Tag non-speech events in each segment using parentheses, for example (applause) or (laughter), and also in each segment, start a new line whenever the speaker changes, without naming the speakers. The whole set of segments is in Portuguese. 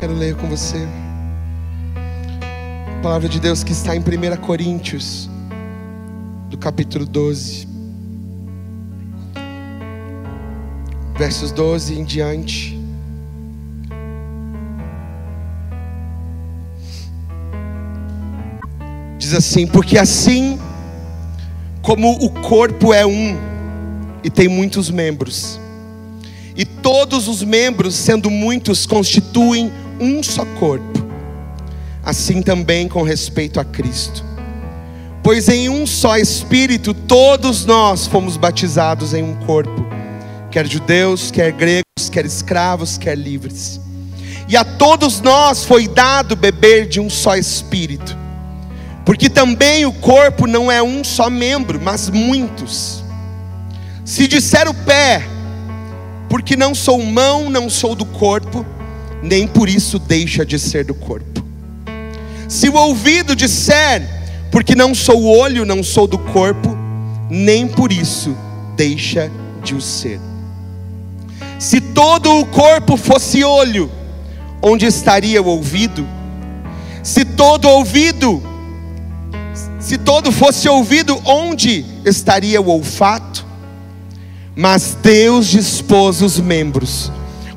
Quero ler com você. A palavra de Deus que está em 1 Coríntios, do capítulo 12. Versos 12 em diante. Diz assim: Porque assim como o corpo é um e tem muitos membros, e todos os membros, sendo muitos, constituem um só corpo, assim também com respeito a Cristo. Pois em um só Espírito todos nós fomos batizados em um corpo, quer judeus, quer gregos, quer escravos, quer livres. E a todos nós foi dado beber de um só Espírito porque também o corpo não é um só membro, mas muitos. Se disser o pé, porque não sou mão, não sou do corpo, nem por isso deixa de ser do corpo. Se o ouvido disser, porque não sou olho, não sou do corpo, nem por isso deixa de o ser. Se todo o corpo fosse olho, onde estaria o ouvido? Se todo ouvido se todo fosse ouvido, onde estaria o olfato? Mas Deus dispôs os membros,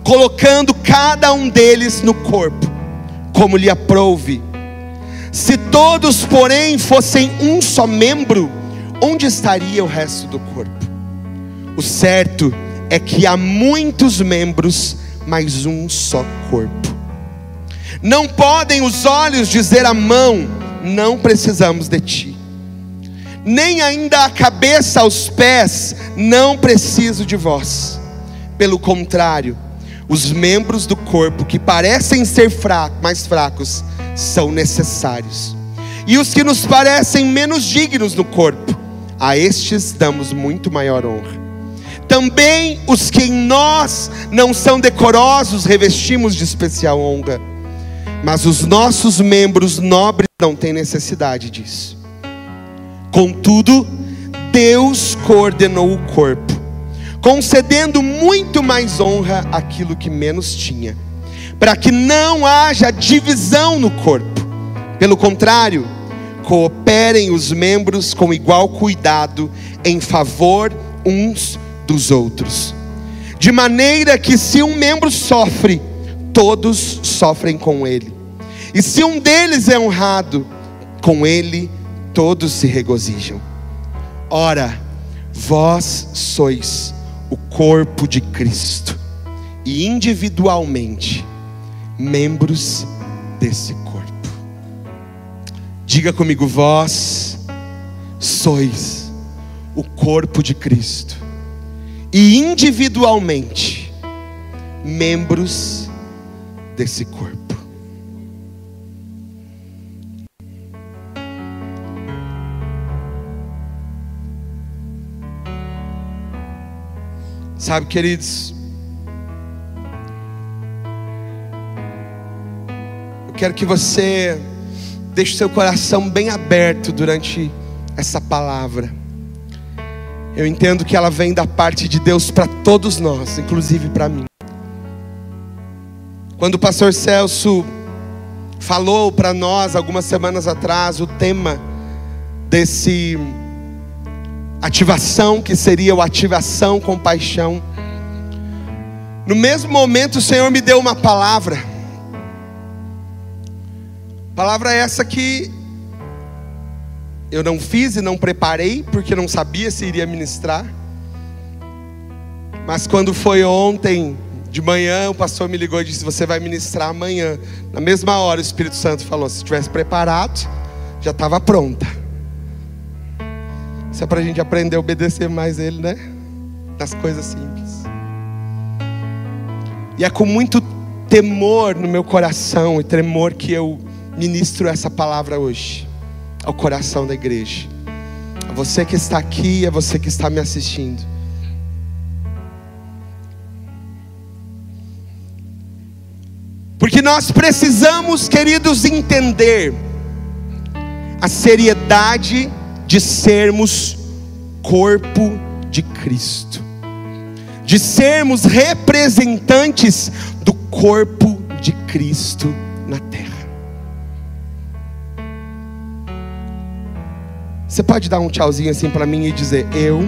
colocando cada um deles no corpo, como lhe aprouve. Se todos, porém, fossem um só membro, onde estaria o resto do corpo? O certo é que há muitos membros, mas um só corpo. Não podem os olhos dizer à mão, não precisamos de ti. Nem ainda a cabeça aos pés, não preciso de vós. Pelo contrário, os membros do corpo que parecem ser fracos, mais fracos, são necessários. E os que nos parecem menos dignos no corpo, a estes damos muito maior honra. Também os que em nós não são decorosos revestimos de especial honra mas os nossos membros nobres não têm necessidade disso. Contudo, Deus coordenou o corpo, concedendo muito mais honra àquilo que menos tinha, para que não haja divisão no corpo. Pelo contrário, cooperem os membros com igual cuidado em favor uns dos outros. De maneira que se um membro sofre, todos sofrem com ele. E se um deles é honrado, com ele todos se regozijam. Ora, vós sois o corpo de Cristo, e individualmente membros desse corpo. Diga comigo, vós sois o corpo de Cristo, e individualmente membros desse corpo. Sabe, queridos, eu quero que você deixe seu coração bem aberto durante essa palavra. Eu entendo que ela vem da parte de Deus para todos nós, inclusive para mim. Quando o pastor Celso falou para nós algumas semanas atrás o tema desse ativação que seria o ativação com paixão. No mesmo momento o Senhor me deu uma palavra. Palavra essa que eu não fiz e não preparei, porque não sabia se iria ministrar. Mas quando foi ontem de manhã, o pastor me ligou e disse: Você vai ministrar amanhã. Na mesma hora, o Espírito Santo falou: Se tivesse preparado, já estava pronta. Isso é para a gente aprender a obedecer mais Ele, né? Nas coisas simples. E é com muito temor no meu coração e tremor que eu ministro essa palavra hoje ao coração da igreja. A você que está aqui, a você que está me assistindo. Porque nós precisamos, queridos, entender a seriedade de sermos corpo de Cristo, de sermos representantes do corpo de Cristo na terra. Você pode dar um tchauzinho assim para mim e dizer: Eu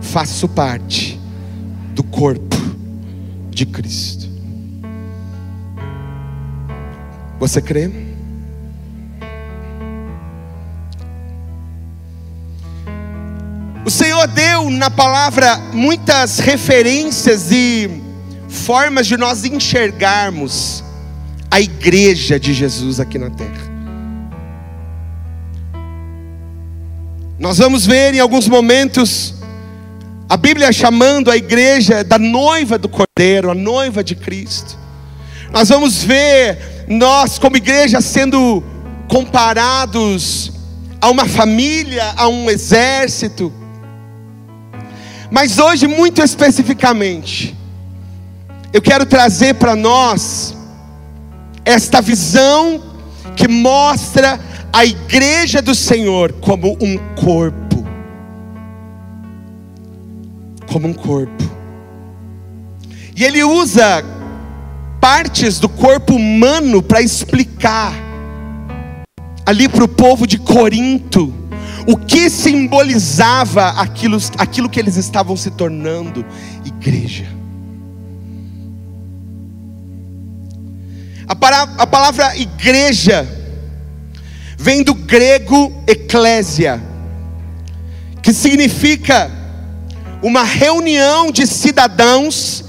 faço parte do corpo de Cristo. Você crê? O Senhor deu na palavra muitas referências e formas de nós enxergarmos a igreja de Jesus aqui na terra. Nós vamos ver em alguns momentos a Bíblia chamando a igreja da noiva do Cordeiro, a noiva de Cristo. Nós vamos ver nós, como igreja, sendo comparados a uma família, a um exército. Mas hoje, muito especificamente, eu quero trazer para nós esta visão que mostra a igreja do Senhor como um corpo. Como um corpo. E ele usa partes do corpo humano para explicar ali para o povo de Corinto o que simbolizava aquilo, aquilo que eles estavam se tornando igreja. A, para, a palavra igreja vem do grego eclésia, que significa uma reunião de cidadãos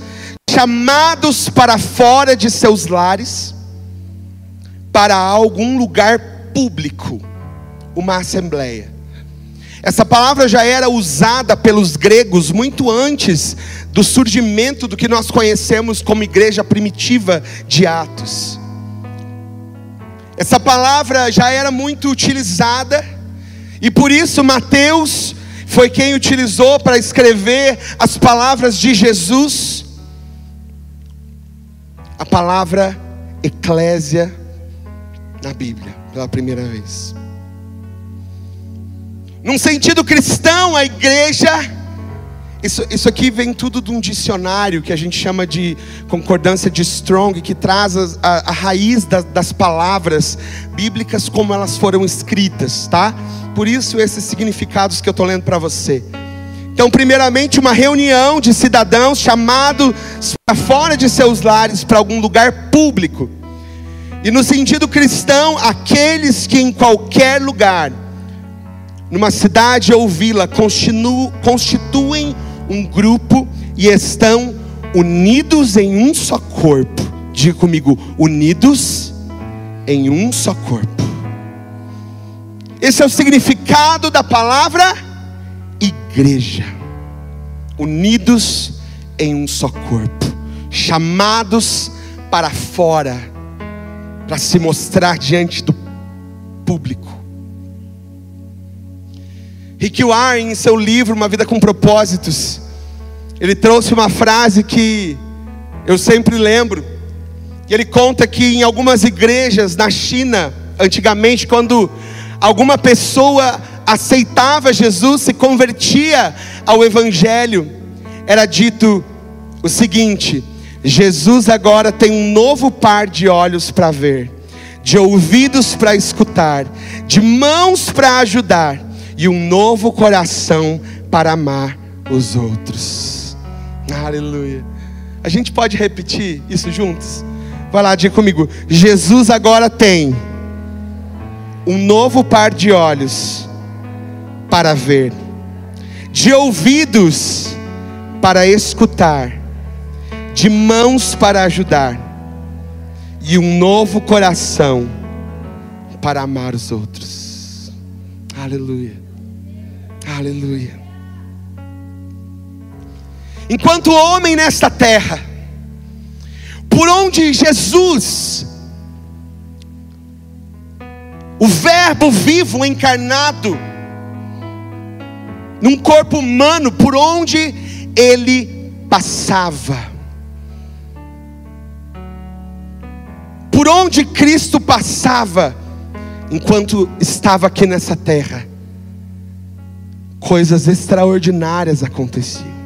chamados para fora de seus lares, para algum lugar público, uma assembleia. Essa palavra já era usada pelos gregos muito antes do surgimento do que nós conhecemos como igreja primitiva de Atos. Essa palavra já era muito utilizada, e por isso Mateus foi quem utilizou para escrever as palavras de Jesus, a palavra eclésia na Bíblia, pela primeira vez. Num sentido cristão, a igreja isso, isso aqui vem tudo de um dicionário que a gente chama de concordância de Strong, que traz a, a, a raiz da, das palavras bíblicas como elas foram escritas, tá? Por isso esses significados que eu estou lendo para você. Então, primeiramente, uma reunião de cidadãos chamados para fora de seus lares para algum lugar público. E no sentido cristão, aqueles que em qualquer lugar, numa cidade ou vila, constituem um grupo e estão unidos em um só corpo. Diga comigo, unidos em um só corpo. Esse é o significado da palavra igreja. Unidos em um só corpo, chamados para fora, para se mostrar diante do público. Rick Warren, em seu livro Uma Vida com Propósitos, ele trouxe uma frase que eu sempre lembro. E ele conta que em algumas igrejas na China, antigamente, quando alguma pessoa aceitava Jesus, se convertia ao Evangelho, era dito o seguinte: Jesus agora tem um novo par de olhos para ver, de ouvidos para escutar, de mãos para ajudar e um novo coração para amar os outros. Aleluia. A gente pode repetir isso juntos? Vai lá, diga comigo. Jesus agora tem um novo par de olhos para ver, de ouvidos para escutar, de mãos para ajudar, e um novo coração para amar os outros. Aleluia. Aleluia. Enquanto homem nesta terra, por onde Jesus, o Verbo vivo encarnado, num corpo humano, por onde ele passava, por onde Cristo passava, enquanto estava aqui nessa terra, coisas extraordinárias aconteciam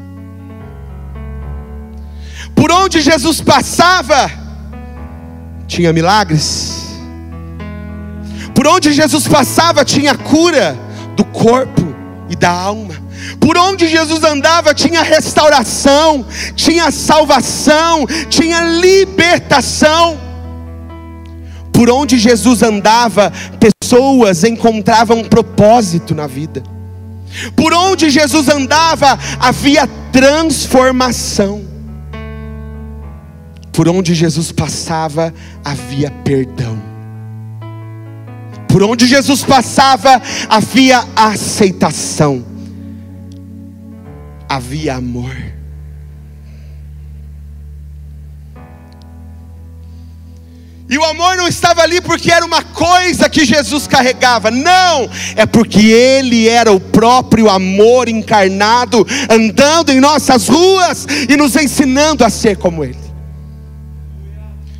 por onde Jesus passava, tinha milagres. Por onde Jesus passava tinha cura do corpo e da alma. Por onde Jesus andava tinha restauração, tinha salvação, tinha libertação. Por onde Jesus andava, pessoas encontravam propósito na vida. Por onde Jesus andava, havia transformação. Por onde Jesus passava, havia perdão. Por onde Jesus passava, havia aceitação havia amor. E o amor não estava ali porque era uma coisa que Jesus carregava, não, é porque Ele era o próprio amor encarnado, andando em nossas ruas e nos ensinando a ser como Ele.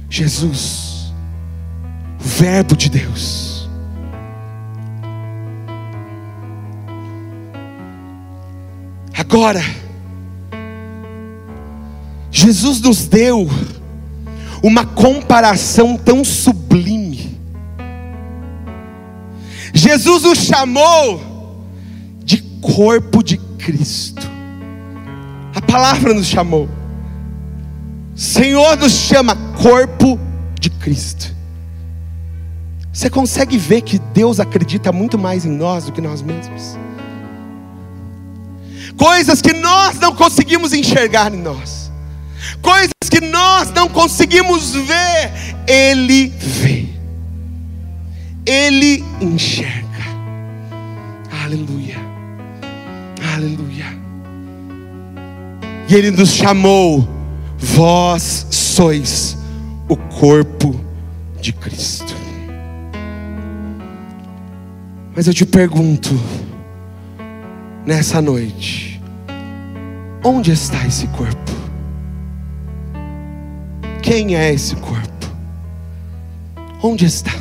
Jesus, o Verbo de Deus. Agora, Jesus nos deu uma comparação tão sublime. Jesus nos chamou de corpo de Cristo. A palavra nos chamou. Senhor nos chama corpo de Cristo. Você consegue ver que Deus acredita muito mais em nós do que nós mesmos? coisas que nós não conseguimos enxergar em nós, coisas que nós não conseguimos ver, Ele vê, Ele enxerga. Aleluia, aleluia. E Ele nos chamou, vós sois o corpo de Cristo. Mas eu te pergunto, nessa noite: onde está esse corpo? Quem é esse corpo? Onde está?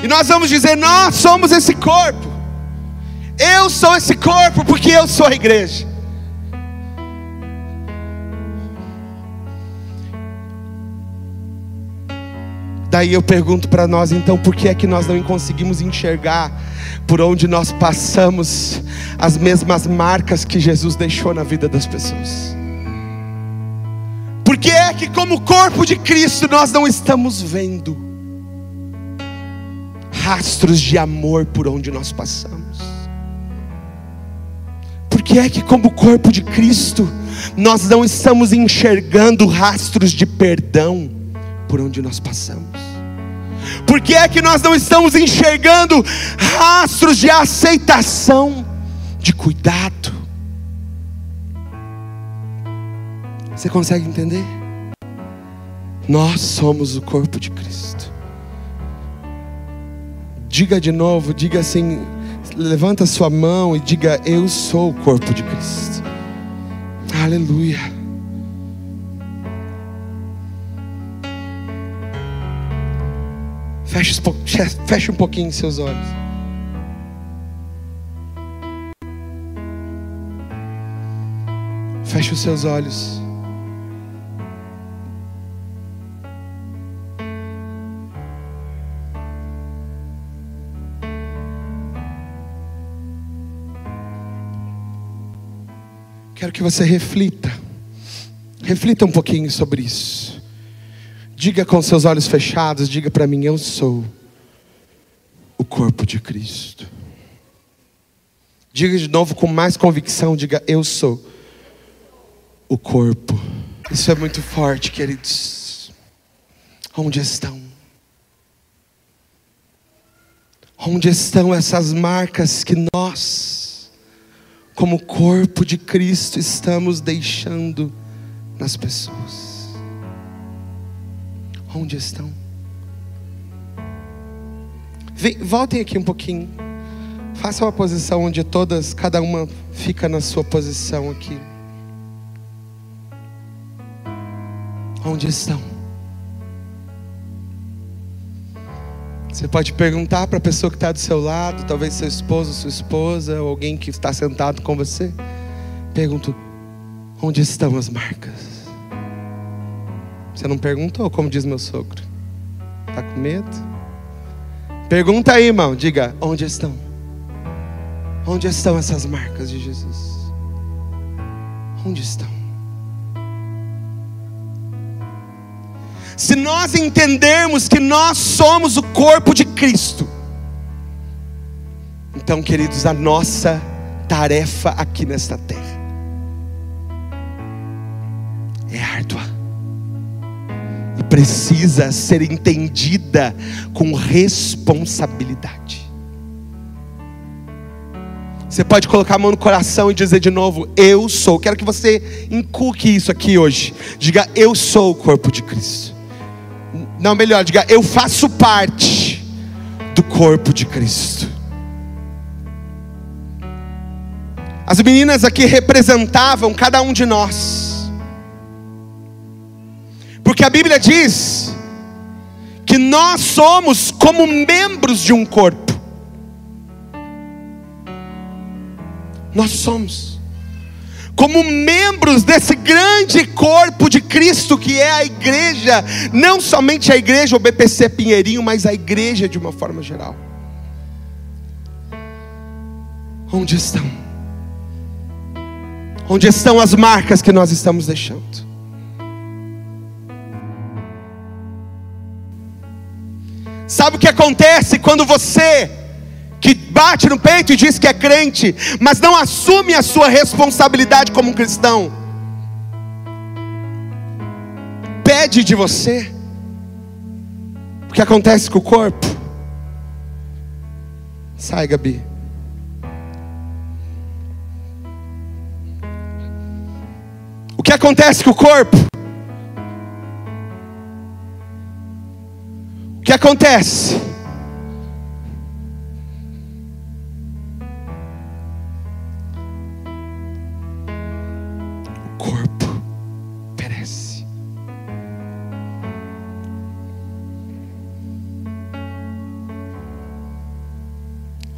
E nós vamos dizer: Nós somos esse corpo. Eu sou esse corpo porque eu sou a igreja. Daí eu pergunto para nós, então, por que é que nós não conseguimos enxergar por onde nós passamos as mesmas marcas que Jesus deixou na vida das pessoas? Por que é que, como corpo de Cristo, nós não estamos vendo rastros de amor por onde nós passamos? Por que é que, como corpo de Cristo, nós não estamos enxergando rastros de perdão por onde nós passamos? Por que é que nós não estamos enxergando rastros de aceitação, de cuidado? Você consegue entender? Nós somos o corpo de Cristo. Diga de novo, diga assim, levanta sua mão e diga: Eu sou o corpo de Cristo. Aleluia. Feche, feche um pouquinho seus olhos. Feche os seus olhos. Quero que você reflita. Reflita um pouquinho sobre isso. Diga com seus olhos fechados, diga para mim: Eu sou o corpo de Cristo. Diga de novo com mais convicção: diga, Eu sou o corpo. Isso é muito forte, queridos. Onde estão? Onde estão essas marcas que nós, como corpo de Cristo, estamos deixando nas pessoas? Onde estão? Vem, voltem aqui um pouquinho. Faça uma posição onde todas, cada uma fica na sua posição aqui. Onde estão? Você pode perguntar para a pessoa que está do seu lado, talvez seu esposo, sua esposa, ou alguém que está sentado com você. Pergunto: Onde estão as marcas? Você não perguntou, como diz meu sogro. Está com medo? Pergunta aí, irmão. Diga, onde estão? Onde estão essas marcas de Jesus? Onde estão? Se nós entendermos que nós somos o corpo de Cristo, então, queridos, a nossa tarefa aqui nesta terra é árdua precisa ser entendida com responsabilidade. Você pode colocar a mão no coração e dizer de novo: Eu sou. Quero que você inculque isso aqui hoje. Diga: Eu sou o corpo de Cristo. Não, melhor, diga: Eu faço parte do corpo de Cristo. As meninas aqui representavam cada um de nós. Porque a Bíblia diz que nós somos como membros de um corpo. Nós somos como membros desse grande corpo de Cristo que é a igreja, não somente a igreja o BPC Pinheirinho, mas a igreja de uma forma geral. Onde estão? Onde estão as marcas que nós estamos deixando? Sabe o que acontece quando você que bate no peito e diz que é crente, mas não assume a sua responsabilidade como um cristão? Pede de você. O que acontece com o corpo? Sai, Gabi. que acontece com o corpo? Que acontece? O corpo perece.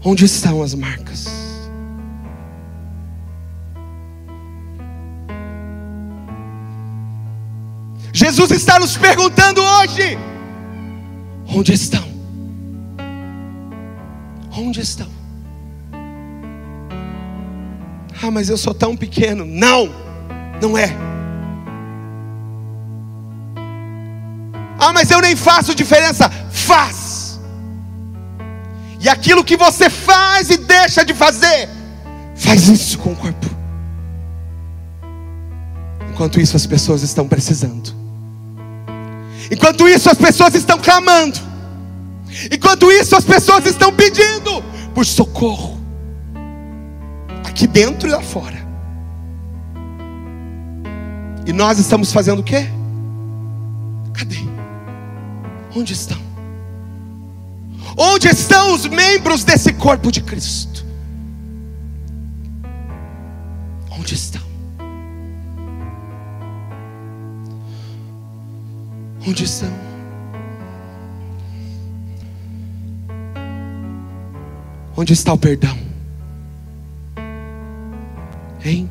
Onde estão as marcas? Jesus está nos perguntando hoje: onde estão? Onde estão? Ah, mas eu sou tão pequeno. Não, não é. Ah, mas eu nem faço diferença. Faz. E aquilo que você faz e deixa de fazer, faz isso com o corpo. Enquanto isso, as pessoas estão precisando. Enquanto isso, as pessoas estão clamando. Enquanto isso, as pessoas estão pedindo por socorro. Aqui dentro e lá fora. E nós estamos fazendo o quê? Cadê? Onde estão? Onde estão os membros desse corpo de Cristo? Onde estão? Estão? Onde está o perdão? Hein?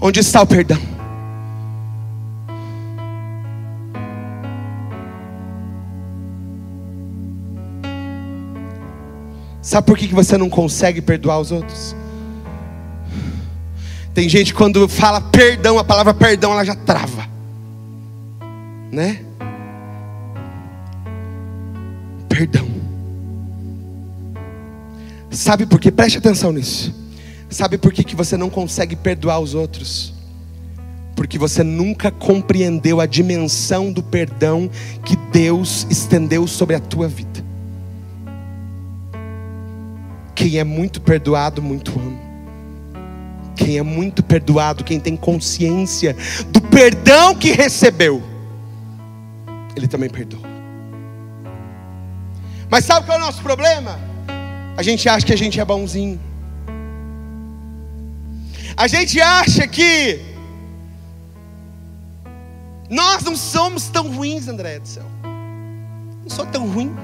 Onde está o perdão? Sabe por que você não consegue perdoar os outros? Tem gente quando fala perdão, a palavra perdão ela já trava né? Perdão. Sabe por quê? Preste atenção nisso. Sabe por que, que você não consegue perdoar os outros? Porque você nunca compreendeu a dimensão do perdão que Deus estendeu sobre a tua vida. Quem é muito perdoado, muito ama. Quem é muito perdoado, quem tem consciência do perdão que recebeu ele também perdoa. Mas sabe qual é o nosso problema? A gente acha que a gente é bonzinho. A gente acha que nós não somos tão ruins, André do céu. Não sou tão ruim.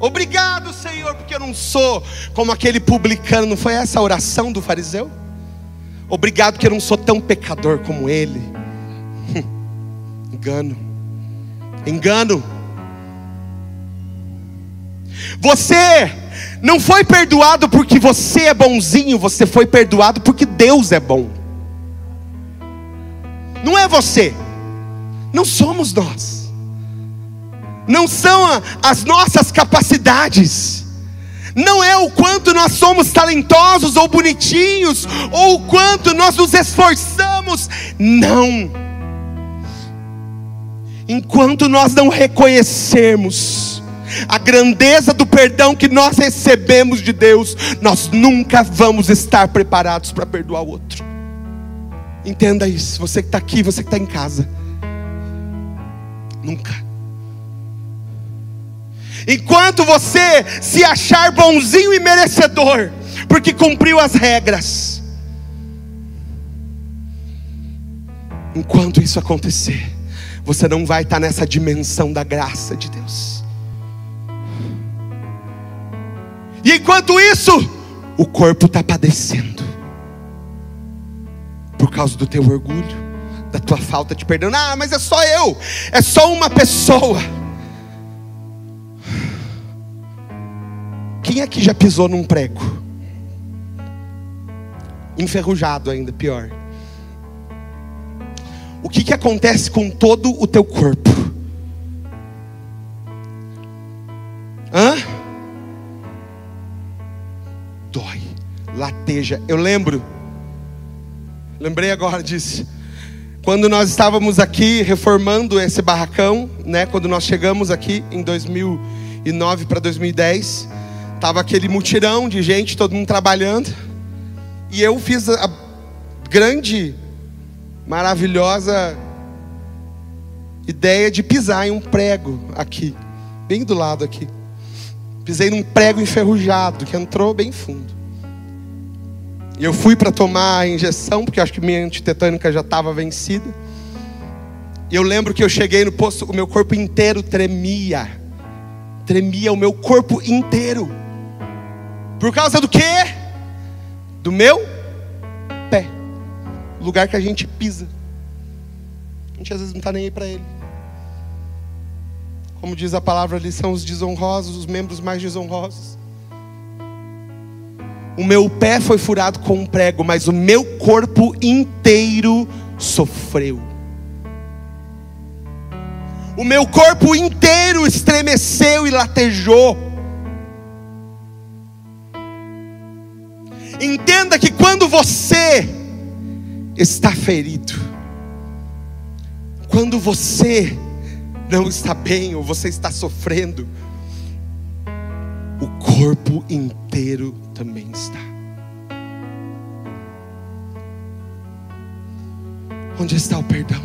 Obrigado, Senhor, porque eu não sou como aquele publicano. Não foi essa a oração do fariseu? Obrigado que eu não sou tão pecador como ele. (laughs) Engano. Engano. Você não foi perdoado porque você é bonzinho, você foi perdoado porque Deus é bom. Não é você, não somos nós, não são as nossas capacidades, não é o quanto nós somos talentosos ou bonitinhos, ou o quanto nós nos esforçamos, não. Enquanto nós não reconhecermos a grandeza do perdão que nós recebemos de Deus, nós nunca vamos estar preparados para perdoar o outro. Entenda isso, você que está aqui, você que está em casa. Nunca. Enquanto você se achar bonzinho e merecedor, porque cumpriu as regras. Enquanto isso acontecer, você não vai estar nessa dimensão da graça de Deus. E enquanto isso, o corpo está padecendo por causa do teu orgulho, da tua falta de perdão. Ah, mas é só eu, é só uma pessoa. Quem aqui já pisou num prego? Enferrujado ainda, pior. O que, que acontece com todo o teu corpo? Hã? Dói, lateja. Eu lembro Lembrei agora disso. Quando nós estávamos aqui reformando esse barracão, né? Quando nós chegamos aqui em 2009 para 2010, tava aquele mutirão de gente, todo mundo trabalhando, e eu fiz a grande, maravilhosa ideia de pisar em um prego aqui, bem do lado aqui. Pisei num prego enferrujado que entrou bem fundo. E eu fui para tomar a injeção, porque acho que minha antitetânica já estava vencida. E eu lembro que eu cheguei no posto, o meu corpo inteiro tremia. Tremia o meu corpo inteiro. Por causa do quê? Do meu lugar que a gente pisa. A gente às vezes não está nem aí para ele. Como diz a palavra ali, são os desonrosos, os membros mais desonrosos. O meu pé foi furado com um prego, mas o meu corpo inteiro sofreu. O meu corpo inteiro estremeceu e latejou. Entenda que quando você está ferido, quando você não está bem ou você está sofrendo, o corpo inteiro também está. Onde está o perdão?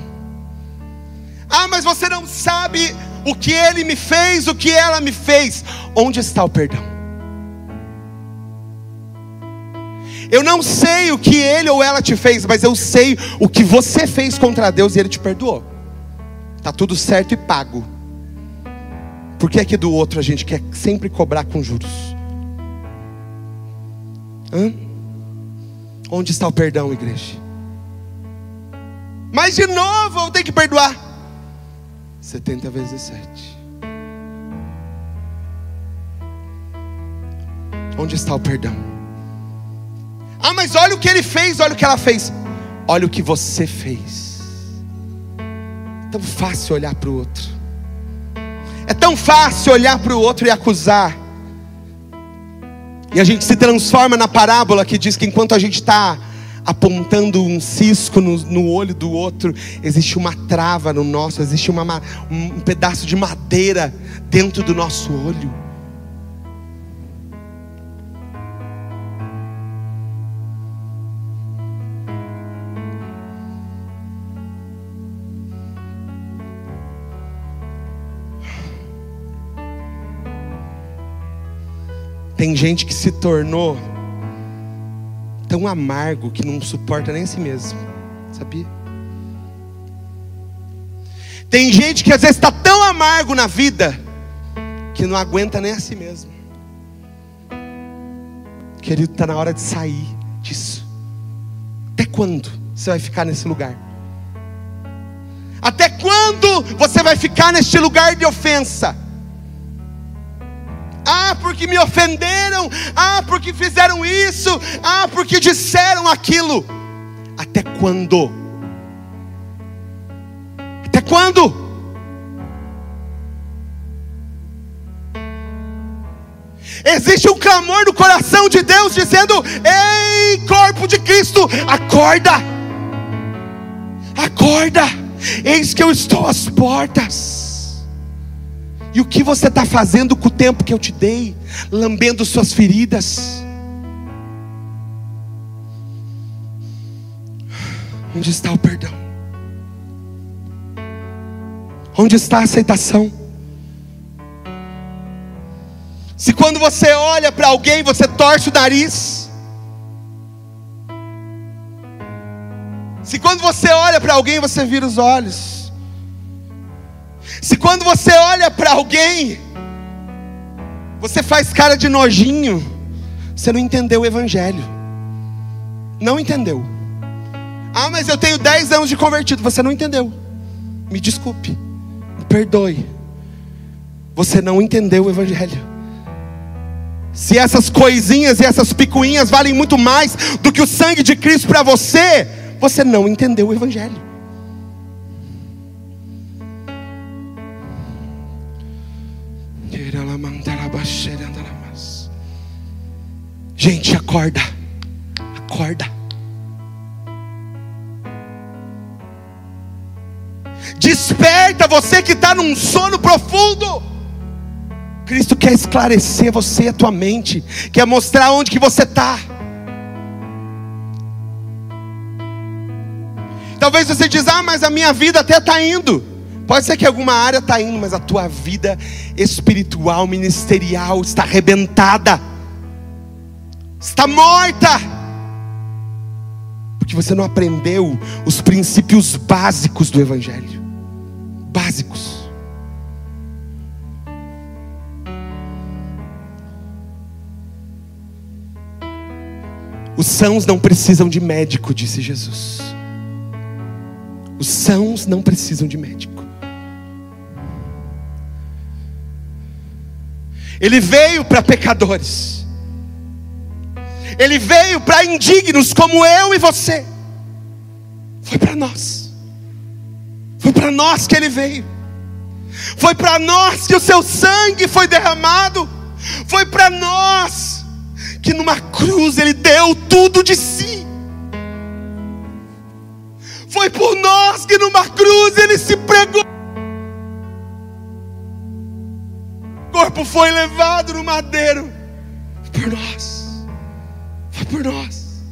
Ah, mas você não sabe o que ele me fez, o que ela me fez. Onde está o perdão? Eu não sei o que ele ou ela te fez, mas eu sei o que você fez contra Deus e ele te perdoou. Tá tudo certo e pago. Por que é que do outro a gente quer sempre cobrar com juros? Hã? Onde está o perdão, igreja? Mas de novo eu tenho que perdoar. 70 vezes 7. Onde está o perdão? Ah, mas olha o que ele fez, olha o que ela fez. Olha o que você fez. É tão fácil olhar para o outro. É tão fácil olhar para o outro e acusar. E a gente se transforma na parábola que diz que enquanto a gente está apontando um cisco no, no, olho do outro, existe uma trava no nosso, existe uma, um pedaço de madeira dentro do nosso olho. Tem gente que se tornou tão amargo que não suporta nem a si mesmo, sabia? Tem gente que às vezes está tão amargo na vida que não aguenta nem a si mesmo. Querido, está na hora de sair disso. Até quando você vai ficar nesse lugar? Até quando você vai ficar neste lugar de ofensa? Ah, porque me ofenderam. Ah, porque fizeram isso. Ah, porque disseram aquilo. Até quando? Até quando? Existe um clamor no coração de Deus dizendo: Ei, corpo de Cristo, acorda, acorda, eis que eu estou às portas. E o que você está fazendo com o tempo que eu te dei, lambendo suas feridas? Onde está o perdão? Onde está a aceitação? Se quando você olha para alguém, você torce o nariz. Se quando você olha para alguém, você vira os olhos. Se quando você olha para alguém, você faz cara de nojinho, você não entendeu o Evangelho. Não entendeu. Ah, mas eu tenho 10 anos de convertido. Você não entendeu. Me desculpe. Me perdoe. Você não entendeu o Evangelho. Se essas coisinhas e essas picuinhas valem muito mais do que o sangue de Cristo para você, você não entendeu o Evangelho. Gente, acorda, acorda. Desperta você que está num sono profundo. Cristo quer esclarecer você, a tua mente, quer mostrar onde que você está. Talvez você diz, ah, mas a minha vida até está indo. Pode ser que alguma área está indo, mas a tua vida espiritual, ministerial está arrebentada, está morta, porque você não aprendeu os princípios básicos do Evangelho básicos. Os sãos não precisam de médico, disse Jesus. Os sãos não precisam de médico. Ele veio para pecadores. Ele veio para indignos como eu e você. Foi para nós. Foi para nós que ele veio. Foi para nós que o seu sangue foi derramado. Foi para nós que numa cruz ele deu tudo de si. Foi por nós que numa cruz ele se pregou. O corpo foi levado no madeiro. Por nós. Por nós.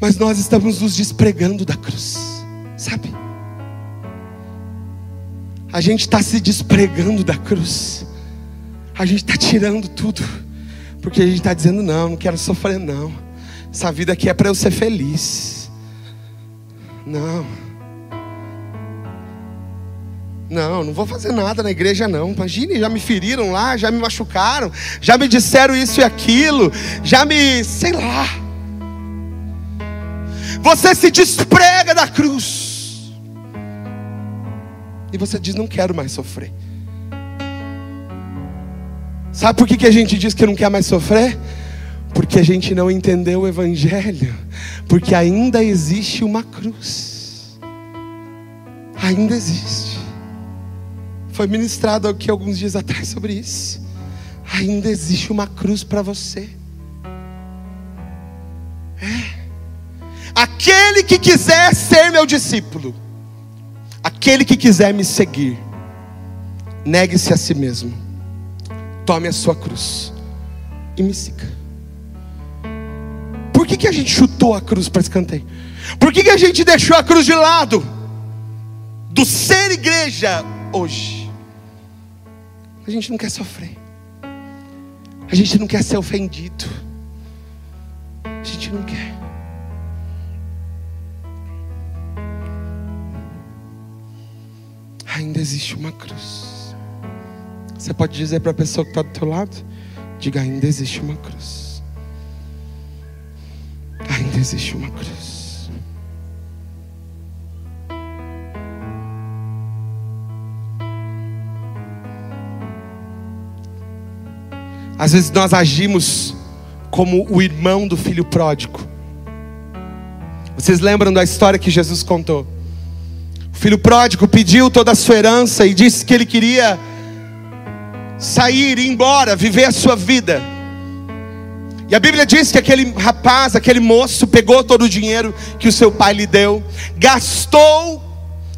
Mas nós estamos nos despregando da cruz. Sabe? A gente está se despregando da cruz. A gente está tirando tudo. Porque a gente está dizendo, não, não quero sofrer, não. Essa vida aqui é para eu ser feliz. Não. Não, não vou fazer nada na igreja, não. Imagine, já me feriram lá, já me machucaram, já me disseram isso e aquilo, já me. sei lá. Você se desprega da cruz. E você diz: não quero mais sofrer. Sabe por que, que a gente diz que não quer mais sofrer? Porque a gente não entendeu o Evangelho. Porque ainda existe uma cruz. Ainda existe. Foi ministrado aqui alguns dias atrás sobre isso. Ainda existe uma cruz para você. É. Aquele que quiser ser meu discípulo, aquele que quiser me seguir, negue-se a si mesmo tome a sua cruz e me siga. Por que, que a gente chutou a cruz para escanteio? Por que, que a gente deixou a cruz de lado? Do ser igreja hoje. A gente não quer sofrer. A gente não quer ser ofendido. A gente não quer. Ainda existe uma cruz. Você pode dizer para a pessoa que está do teu lado? Diga, ainda existe uma cruz. Ainda existe uma cruz. Às vezes nós agimos como o irmão do filho pródigo. Vocês lembram da história que Jesus contou? O filho pródigo pediu toda a sua herança e disse que ele queria sair, ir embora, viver a sua vida. E a Bíblia diz que aquele rapaz, aquele moço, pegou todo o dinheiro que o seu pai lhe deu, gastou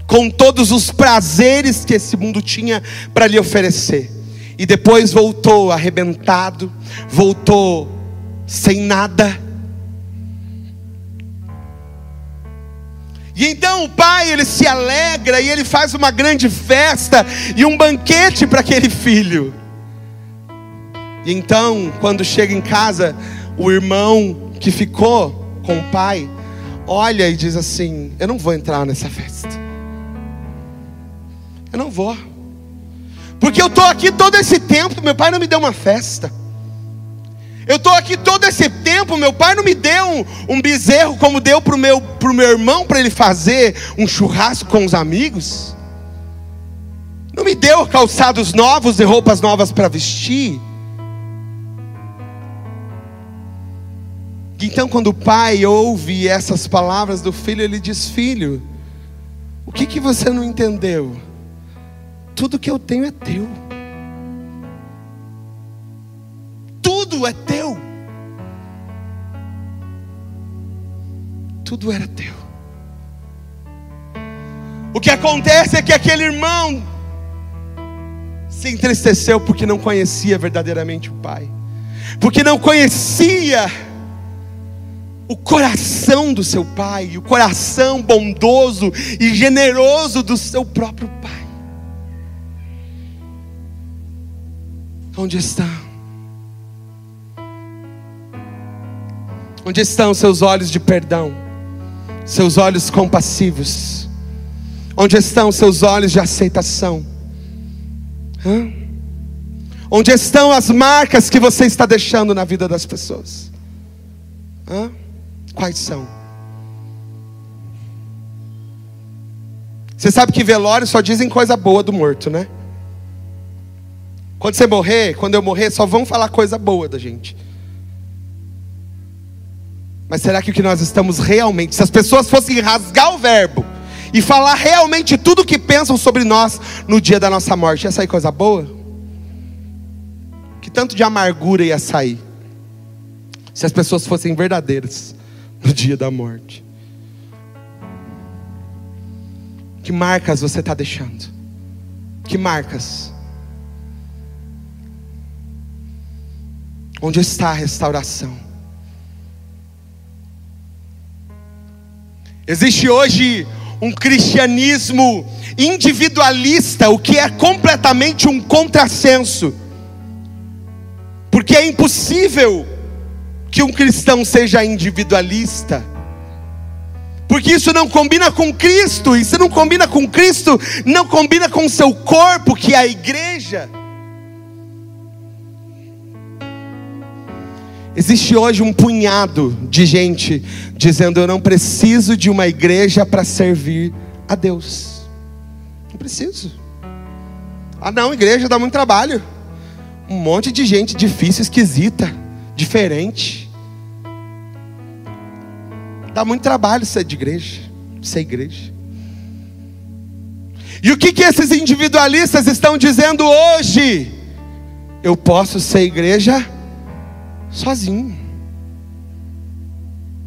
com todos os prazeres que esse mundo tinha para lhe oferecer, e depois voltou arrebentado, voltou sem nada. E então o pai ele se alegra e ele faz uma grande festa e um banquete para aquele filho. E então, quando chega em casa, o irmão que ficou com o pai olha e diz assim: Eu não vou entrar nessa festa. Eu não vou. Porque eu estou aqui todo esse tempo, meu pai não me deu uma festa. Eu estou aqui todo esse tempo, meu pai não me deu um, um bezerro como deu para o meu, pro meu irmão para ele fazer um churrasco com os amigos. Não me deu calçados novos e roupas novas para vestir. Então, quando o pai ouve essas palavras do filho, ele diz: Filho, o que, que você não entendeu? Tudo que eu tenho é teu. tudo é teu. Tudo era teu. O que acontece é que aquele irmão se entristeceu porque não conhecia verdadeiramente o Pai, porque não conhecia o coração do seu Pai, o coração bondoso e generoso do seu próprio Pai. Onde está? Onde estão seus olhos de perdão? Seus olhos compassivos? Onde estão seus olhos de aceitação? Hã? Onde estão as marcas que você está deixando na vida das pessoas? Hã? Quais são? Você sabe que velório só dizem coisa boa do morto, né? Quando você morrer, quando eu morrer, só vão falar coisa boa da gente. Mas será que o que nós estamos realmente, se as pessoas fossem rasgar o verbo e falar realmente tudo o que pensam sobre nós no dia da nossa morte, ia sair coisa boa? Que tanto de amargura ia sair se as pessoas fossem verdadeiras no dia da morte? Que marcas você está deixando? Que marcas? Onde está a restauração? Existe hoje um cristianismo individualista, o que é completamente um contrassenso. Porque é impossível que um cristão seja individualista. Porque isso não combina com Cristo, e se não combina com Cristo, não combina com o seu corpo, que é a igreja. Existe hoje um punhado de gente dizendo: Eu não preciso de uma igreja para servir a Deus. Não preciso. Ah, não, igreja dá muito trabalho. Um monte de gente difícil, esquisita, diferente. Dá muito trabalho ser de igreja, ser igreja. E o que, que esses individualistas estão dizendo hoje? Eu posso ser igreja sozinho.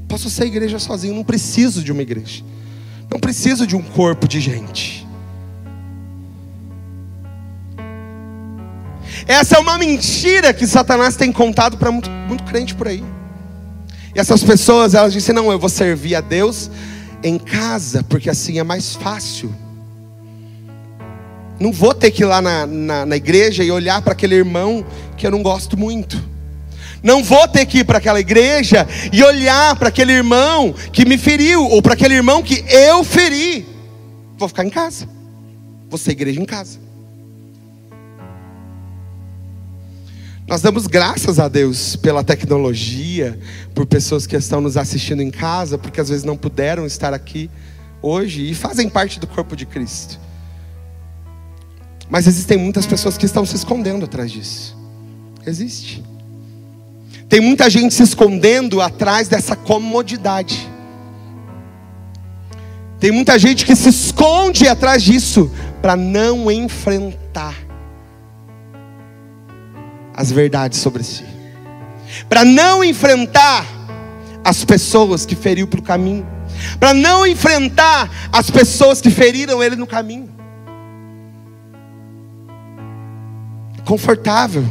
Posso ser igreja sozinho, não preciso de uma igreja. Não preciso de um corpo de gente. Essa é uma mentira que Satanás tem contado para muito, muito crente por aí. E essas pessoas, elas dizem: Não, eu vou servir a Deus em casa, porque assim é mais fácil. Não vou ter que ir lá na, na, na igreja e olhar para aquele irmão que eu não gosto muito. Não vou ter que ir para aquela igreja e olhar para aquele irmão que me feriu, ou para aquele irmão que eu feri. Vou ficar em casa. Vou ser igreja em casa. Nós damos graças a Deus pela tecnologia, por pessoas que estão nos assistindo em casa, porque às vezes não puderam estar aqui hoje e fazem parte do corpo de Cristo. Mas existem muitas pessoas que estão se escondendo atrás disso. Existe. Tem muita gente se escondendo atrás dessa comodidade. Tem muita gente que se esconde atrás disso para não enfrentar as verdades sobre si, para não enfrentar as pessoas que feriu pelo caminho, para não enfrentar as pessoas que feriram ele no caminho. Confortável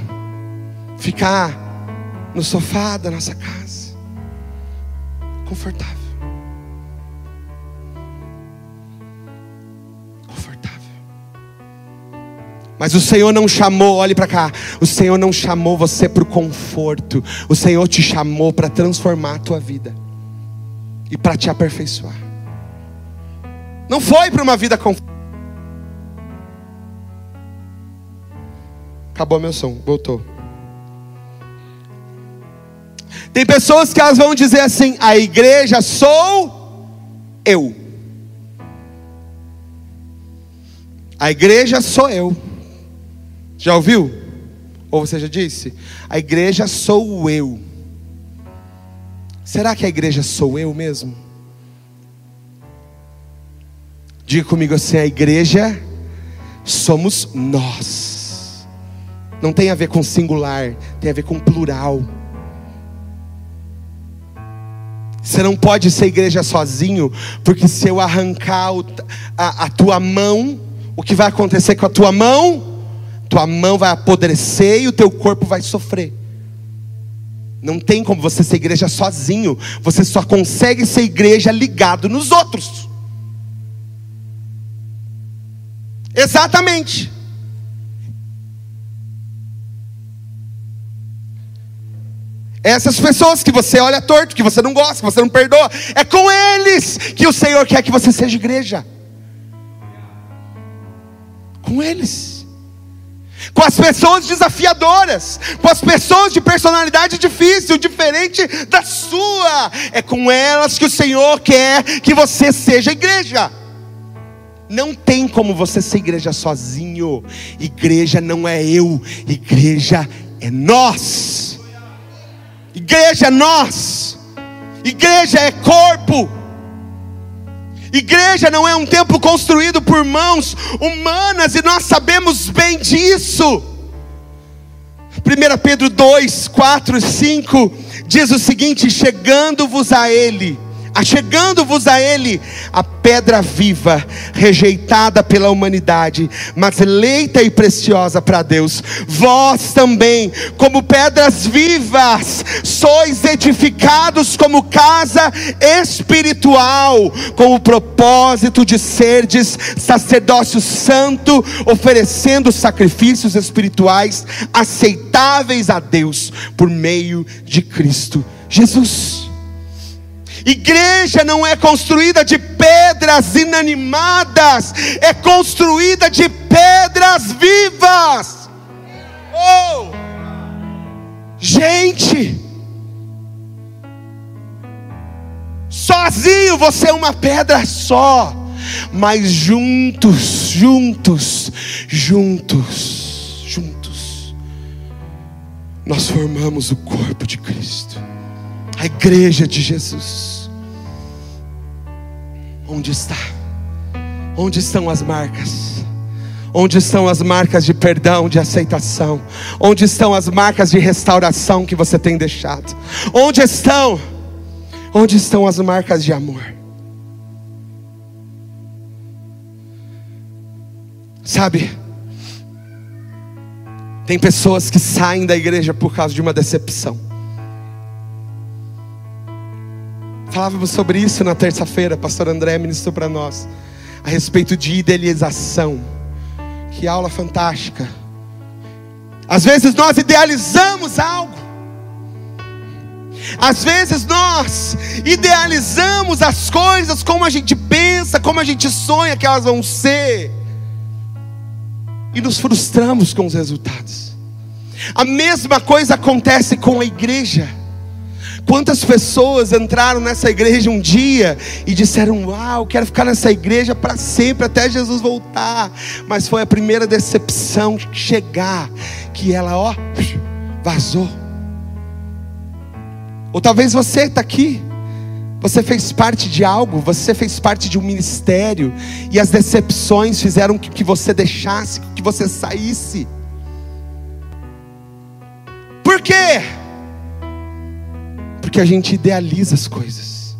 ficar no sofá da nossa casa, confortável. Mas o Senhor não chamou, olhe para cá. O Senhor não chamou você para o conforto. O Senhor te chamou para transformar a tua vida e para te aperfeiçoar. Não foi para uma vida confortável. Acabou meu som, voltou. Tem pessoas que elas vão dizer assim: a igreja sou eu. A igreja sou eu. Já ouviu? Ou você já disse? A igreja sou eu. Será que a igreja sou eu mesmo? Diga comigo assim: a igreja somos nós. Não tem a ver com singular, tem a ver com plural. Você não pode ser igreja sozinho, porque se eu arrancar a, tua mão, o que vai acontecer com a tua mão? tua mão vai apodrecer e o teu corpo vai sofrer. Não tem como você ser igreja sozinho. Você só consegue ser igreja ligado nos outros. Exatamente. Essas pessoas que você olha torto, que você não gosta, que você não perdoa, é com eles que o Senhor quer que você seja igreja. Com eles com as pessoas desafiadoras, com as pessoas de personalidade difícil, diferente da sua. É com elas que o Senhor quer que você seja igreja. Não tem como você ser igreja sozinho. Igreja não é eu, igreja é nós. Igreja é nós. Igreja é corpo. Igreja não é um templo construído por mãos humanas, e nós sabemos bem disso. 1 Pedro 2, 4 e 5 diz o seguinte: chegando-vos a Ele achegando-vos a Ele, a pedra viva, rejeitada pela humanidade, mas eleita e preciosa para Deus. Vós também, como pedras vivas, sois edificados como casa espiritual, com o propósito de serdes sacerdócio santo, oferecendo sacrifícios espirituais aceitáveis a Deus por meio de Cristo Jesus. Igreja não é construída de pedras inanimadas, é construída de pedras vivas. Oh! Gente, sozinho você é uma pedra só, mas juntos, juntos, juntos, juntos, nós formamos o corpo de Cristo a igreja de Jesus. Onde está? Onde estão as marcas? Onde estão as marcas de perdão, de aceitação? Onde estão as marcas de restauração que você tem deixado? Onde estão? Onde estão as marcas de amor? Sabe, tem pessoas que saem da igreja por causa de uma decepção. Falávamos sobre isso na terça-feira, pastor André ministrou para nós, a respeito de idealização. Que aula fantástica. Às vezes nós idealizamos algo. Às vezes nós idealizamos as coisas como a gente pensa, como a gente sonha que elas vão ser, e nos frustramos com os resultados. A mesma coisa acontece com a igreja. Quantas pessoas entraram nessa igreja um dia e disseram: Uau, quero ficar nessa igreja para sempre, até Jesus voltar. Mas foi a primeira decepção chegar, que ela, ó, vazou. Ou talvez você está aqui, você fez parte de algo, você fez parte de um ministério, e as decepções fizeram que você deixasse, que você saísse. Por quê? Porque a gente idealiza as coisas.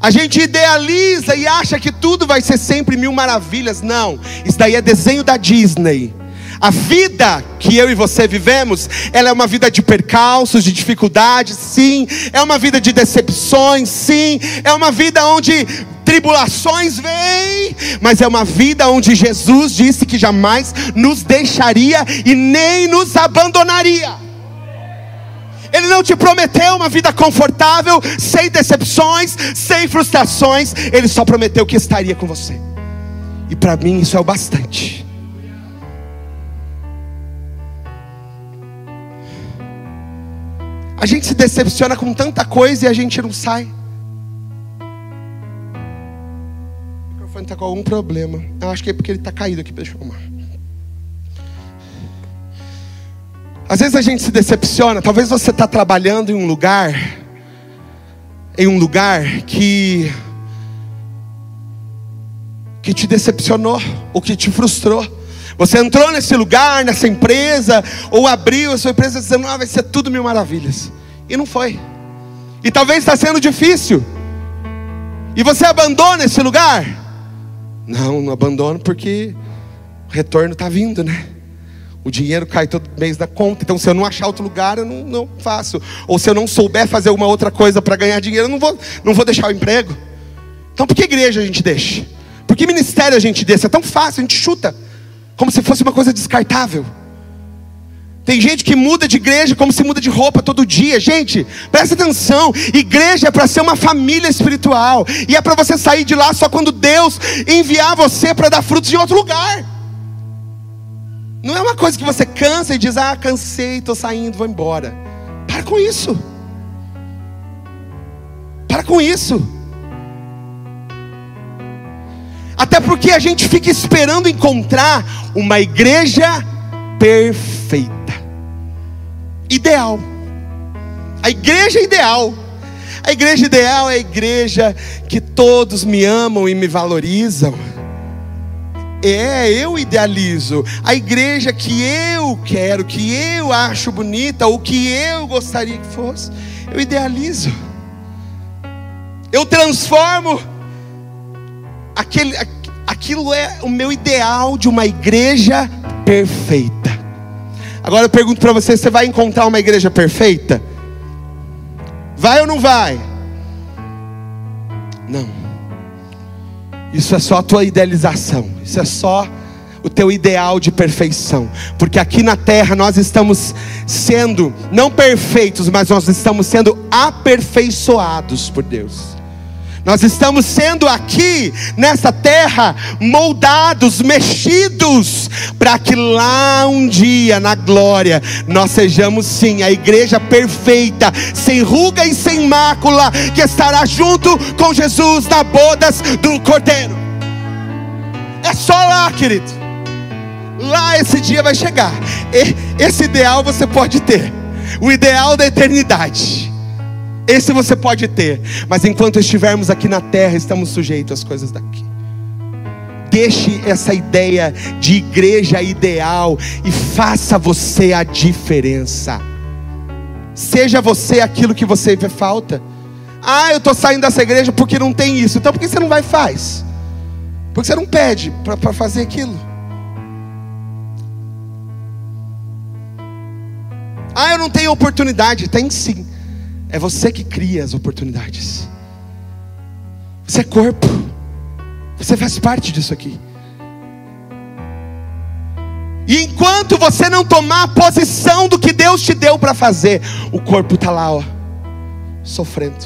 A gente idealiza e acha que tudo vai ser sempre mil maravilhas. Não, isso daí é desenho da Disney. A vida que eu e você vivemos, ela é uma vida de percalços, de dificuldades, sim. É uma vida de decepções, sim. É uma vida onde tribulações vêm, mas é uma vida onde Jesus disse que jamais nos deixaria e nem nos abandonaria. Ele não te prometeu uma vida confortável, sem decepções, sem frustrações. Ele só prometeu que estaria com você. E para mim isso é o bastante. A gente se decepciona com tanta coisa e a gente não sai. O microfone está com algum problema. Eu acho que é porque ele está caído aqui. Deixa eu arrumar. Às vezes a gente se decepciona. Talvez você está trabalhando em um lugar, em um lugar que que te decepcionou, ou que te frustrou. Você entrou nesse lugar, nessa empresa, ou abriu a sua empresa dizendo, ah, vai ser tudo mil maravilhas. E não foi. E talvez está sendo difícil. E você abandona esse lugar? Não, não abandono porque o retorno está vindo, né? O dinheiro cai todo mês da conta. Então, se eu não achar outro lugar, eu não, não faço. Ou se eu não souber fazer alguma outra coisa para ganhar dinheiro, eu não vou, não vou deixar o emprego. Então, por que igreja a gente deixa? Por que ministério a gente deixa? É tão fácil, a gente chuta como se fosse uma coisa descartável. Tem gente que muda de igreja como se muda de roupa todo dia. Gente, presta atenção. Igreja é para ser uma família espiritual. E é para você sair de lá só quando Deus enviar você para dar frutos em outro lugar. Não é uma coisa que você cansa e diz: Ah, cansei, estou saindo, vou embora. Para com isso. Para com isso. Até porque a gente fica esperando encontrar uma igreja perfeita, ideal. A igreja ideal. A igreja ideal é a igreja que todos me amam e me valorizam. É, eu idealizo. A igreja que eu quero, que eu acho bonita, ou que eu gostaria que fosse, eu idealizo. Eu transformo aquele, aquilo é o meu ideal de uma igreja perfeita. Agora eu pergunto para você: você vai encontrar uma igreja perfeita? Vai ou não vai? Não. Isso é só a tua idealização. Isso é só o teu ideal de perfeição. Porque aqui na terra nós estamos sendo não perfeitos, mas nós estamos sendo aperfeiçoados por Deus. Nós estamos sendo aqui nessa terra moldados, mexidos, para que lá um dia na glória nós sejamos sim a igreja perfeita, sem ruga e sem mácula, que estará junto com Jesus na bodas do Cordeiro. É só lá, querido. Lá esse dia vai chegar. Esse ideal você pode ter. O ideal da eternidade. Esse você pode ter, mas enquanto estivermos aqui na terra, estamos sujeitos às coisas daqui. Deixe essa ideia de igreja ideal e faça você a diferença. Seja você aquilo que você vê falta. Ah, eu estou saindo dessa igreja porque não tem isso. Então por que você não vai e faz? Porque você não pede para fazer aquilo. Ah, eu não tenho oportunidade. Tem sim. É você que cria as oportunidades. Você é corpo. Você faz parte disso aqui. E enquanto você não tomar a posição do que Deus te deu para fazer, o corpo está lá, ó, sofrendo.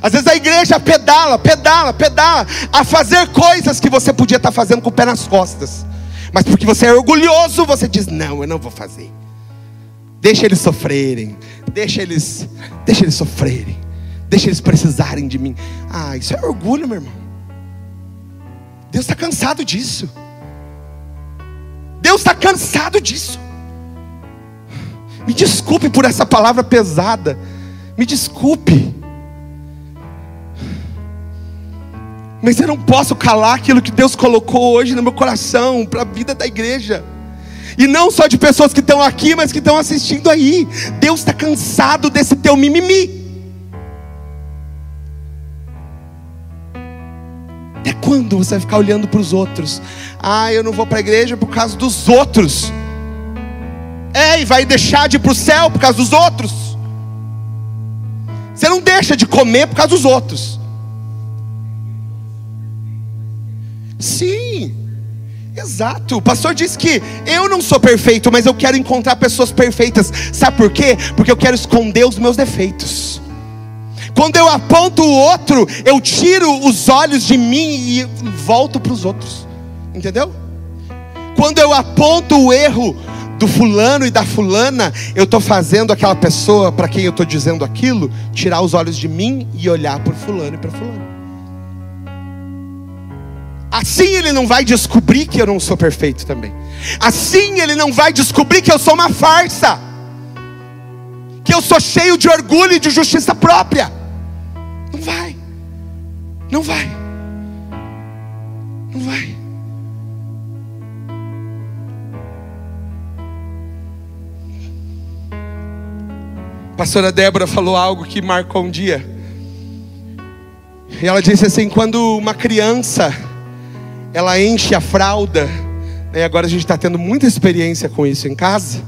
Às vezes a igreja pedala, pedala, pedala, a fazer coisas que você podia estar tá fazendo com o pé nas costas. Mas porque você é orgulhoso, você diz: "Não, eu não vou fazer". Deixa eles sofrerem. Deixa eles, deixa eles sofrerem. Deixa eles precisarem de mim. Ah, isso é orgulho, meu irmão. Deus está cansado disso. Deus está cansado disso. Me desculpe por essa palavra pesada. Me desculpe. Mas eu não posso calar aquilo que Deus colocou hoje no meu coração para a vida da igreja. E não só de pessoas que estão aqui, mas que estão assistindo aí. Deus está cansado desse teu mimimi. Até quando você vai ficar olhando para os outros? Ah, eu não vou para a igreja por causa dos outros. É, e vai deixar de ir para o céu por causa dos outros. Você não deixa de comer por causa dos outros. Sim, exato. O pastor disse que eu não sou perfeito, mas eu quero encontrar pessoas perfeitas. Sabe por quê? Porque eu quero esconder os meus defeitos. Quando eu aponto o outro, eu tiro os olhos de mim e volto para os outros. Entendeu? Quando eu aponto o erro do fulano e da fulana, eu estou fazendo aquela pessoa para quem eu estou dizendo aquilo, tirar os olhos de mim e olhar para fulano e para fulano. Assim ele não vai descobrir que eu não sou perfeito também. Assim ele não vai descobrir que eu sou uma farsa. Que eu sou cheio de orgulho e de justiça própria. Não vai. Não vai. Não vai. pastora Débora falou algo que marcou um dia. E ela disse assim: quando uma criança ela enche a fralda, né, agora a gente está tendo muita experiência com isso em casa.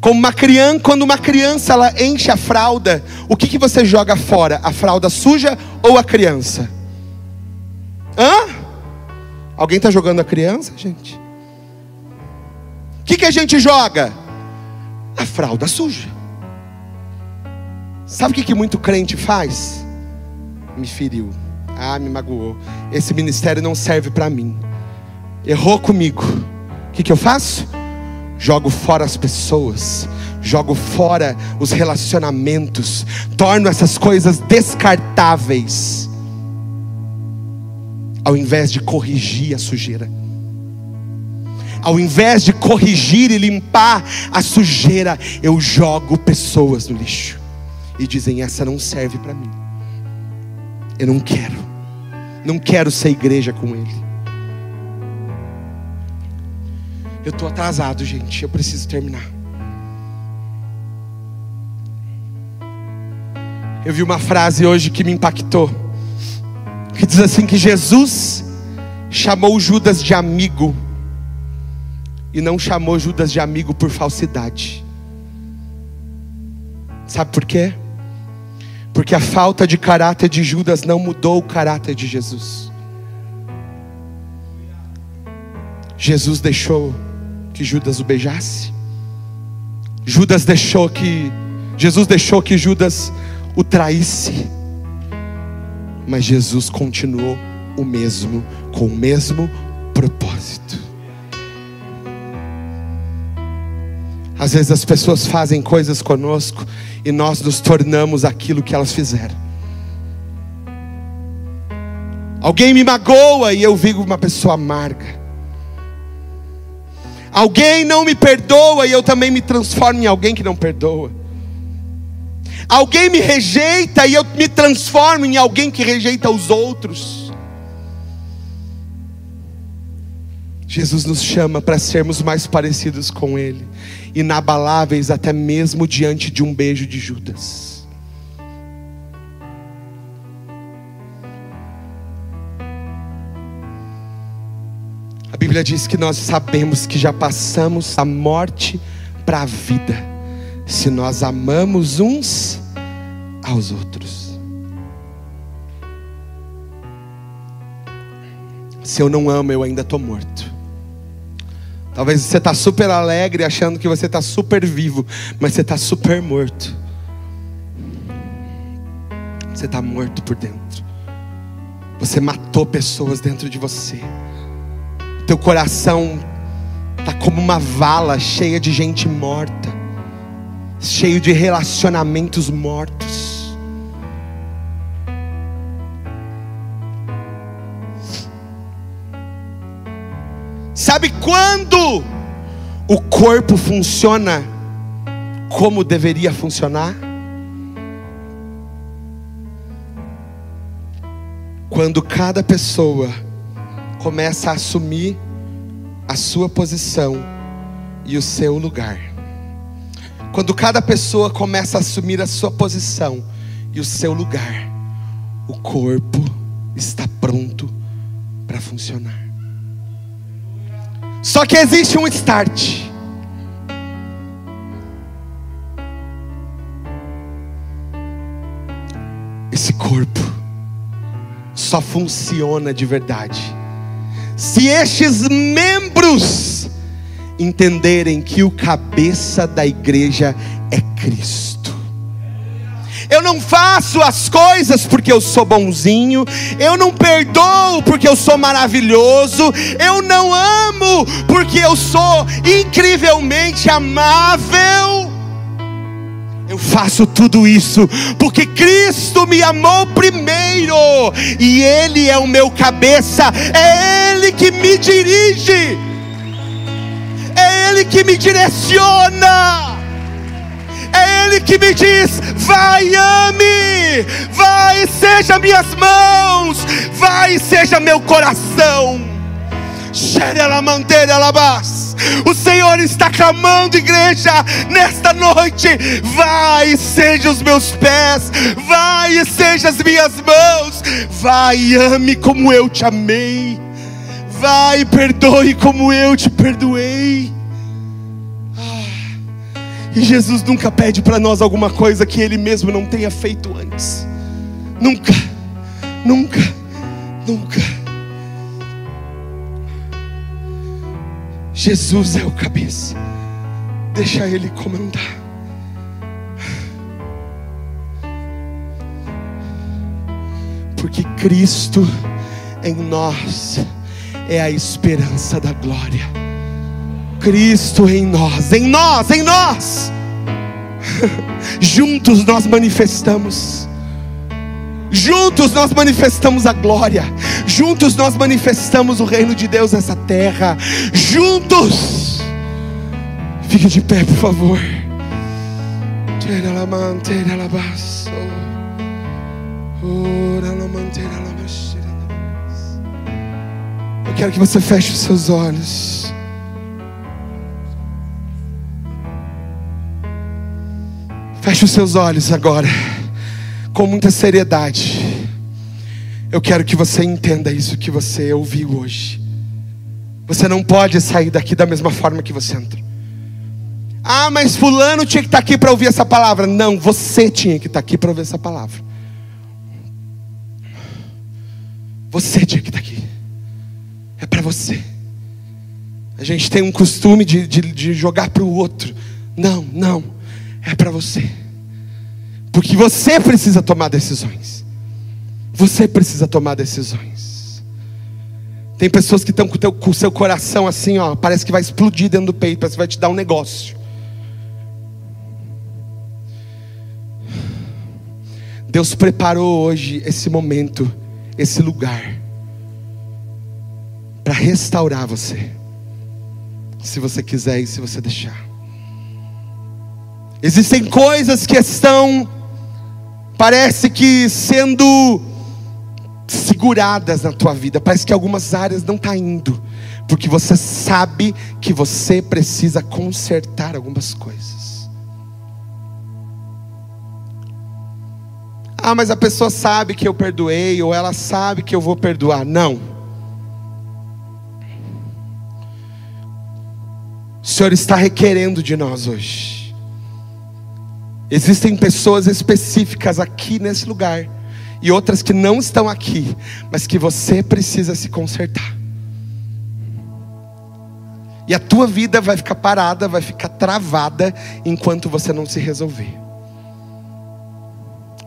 Como uma criança, quando uma criança ela enche a fralda, o que, que você joga fora? A fralda suja ou a criança? Hã? Alguém está jogando a criança, gente? O que, que a gente joga? A fralda suja. Sabe o que, que muito crente faz? Me feriu. Ah, me magoou. Esse ministério não serve para mim. Errou comigo. O que, que eu faço? Jogo fora as pessoas, jogo fora os relacionamentos, torno essas coisas descartáveis, ao invés de corrigir a sujeira. Ao invés de corrigir e limpar a sujeira, eu jogo pessoas no lixo e dizem: essa não serve para mim. Eu não quero, não quero ser igreja com ele. Eu estou atrasado, gente, eu preciso terminar. Eu vi uma frase hoje que me impactou, que diz assim: que Jesus chamou Judas de amigo, e não chamou Judas de amigo por falsidade. Sabe por quê? Porque a falta de caráter de Judas não mudou o caráter de Jesus. Jesus deixou que Judas o beijasse. Judas deixou que Jesus deixou que Judas o traísse. Mas Jesus continuou o mesmo com o mesmo propósito. Às vezes as pessoas fazem coisas conosco e nós nos tornamos aquilo que elas fizeram. Alguém me magoa e eu vivo uma pessoa amarga. Alguém não me perdoa e eu também me transformo em alguém que não perdoa. Alguém me rejeita e eu me transformo em alguém que rejeita os outros. Jesus nos chama para sermos mais parecidos com Ele, inabaláveis até mesmo diante de um beijo de Judas. A Bíblia diz que nós sabemos que já passamos da morte para a vida, se nós amamos uns aos outros. Se eu não amo, eu ainda estou morto. Talvez você está super alegre achando que você está super vivo, mas você está super morto. Você está morto por dentro. Você matou pessoas dentro de você. Teu coração tá como uma vala cheia de gente morta, cheio de relacionamentos mortos. Sabe quando o corpo funciona como deveria funcionar? Quando cada pessoa começa a assumir a sua posição e o seu lugar. Quando cada pessoa começa a assumir a sua posição e o seu lugar, o corpo está pronto para funcionar. Só que existe um start. Esse corpo só funciona de verdade se estes membros entenderem que o cabeça da igreja é Cristo. Eu não faço as coisas porque eu sou bonzinho, eu não perdoo porque eu sou maravilhoso, eu não amo porque eu sou incrivelmente amável. Eu faço tudo isso porque Cristo me amou primeiro e Ele é o meu cabeça, é Ele que me dirige, é Ele que me direciona, é Ele que me diz: vai, ame, vai, seja minhas mãos, vai, seja meu coração. O Senhor está clamando, igreja, nesta noite. Vai, seja os meus pés, vai, seja as minhas mãos. Vai, ame como eu te amei. Vai, perdoe como eu te perdoei. E Jesus nunca pede para nós alguma coisa que Ele mesmo não tenha feito antes. Nunca, nunca, nunca. Jesus é o cabeça. Deixa Ele comandar. Porque Cristo em nós é a esperança da glória. Cristo em nós, em nós, em nós. (laughs) Juntos nós manifestamos. Juntos nós manifestamos a glória. Juntos nós manifestamos o reino de Deus nessa terra. Juntos. Fique de pé, por favor. Eu quero que você feche os seus olhos. Feche os seus olhos agora com muita seriedade. Eu quero que você entenda isso que você ouviu hoje. Você não pode sair daqui da mesma forma que você entrou. Ah, mas Fulano tinha que estar aqui para ouvir essa palavra. Não, você tinha que estar aqui para ouvir essa palavra. Você tinha que estar aqui. É para você. A gente tem um costume de, de, de jogar para o outro. Não, não. É para você. Porque você precisa tomar decisões. Você precisa tomar decisões. Tem pessoas que estão com o seu coração assim, ó, parece que vai explodir dentro do peito, parece que vai te dar um negócio. Deus preparou hoje esse momento, esse lugar, para restaurar você, se você quiser e se você deixar. Existem coisas que estão parece que sendo seguradas na tua vida, parece que algumas áreas não tá indo, porque você sabe que você precisa consertar algumas coisas. Ah, mas a pessoa sabe que eu perdoei, ou ela sabe que eu vou perdoar. Não. O Senhor está requerendo de nós hoje Existem pessoas específicas aqui nesse lugar e outras que não estão aqui, mas que você precisa se consertar. E a tua vida vai ficar parada, vai ficar travada enquanto você não se resolver.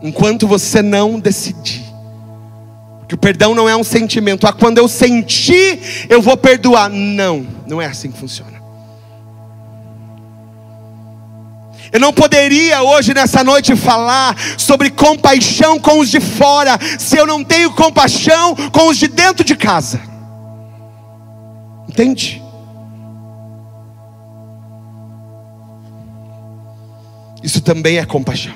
Enquanto você não decidir. Que o perdão não é um sentimento. Ah, quando eu sentir, eu vou perdoar. Não, não é assim que funciona. Eu não poderia hoje, nessa noite, falar sobre compaixão com os de fora, se eu não tenho compaixão com os de dentro de casa. Entende? Isso também é compaixão.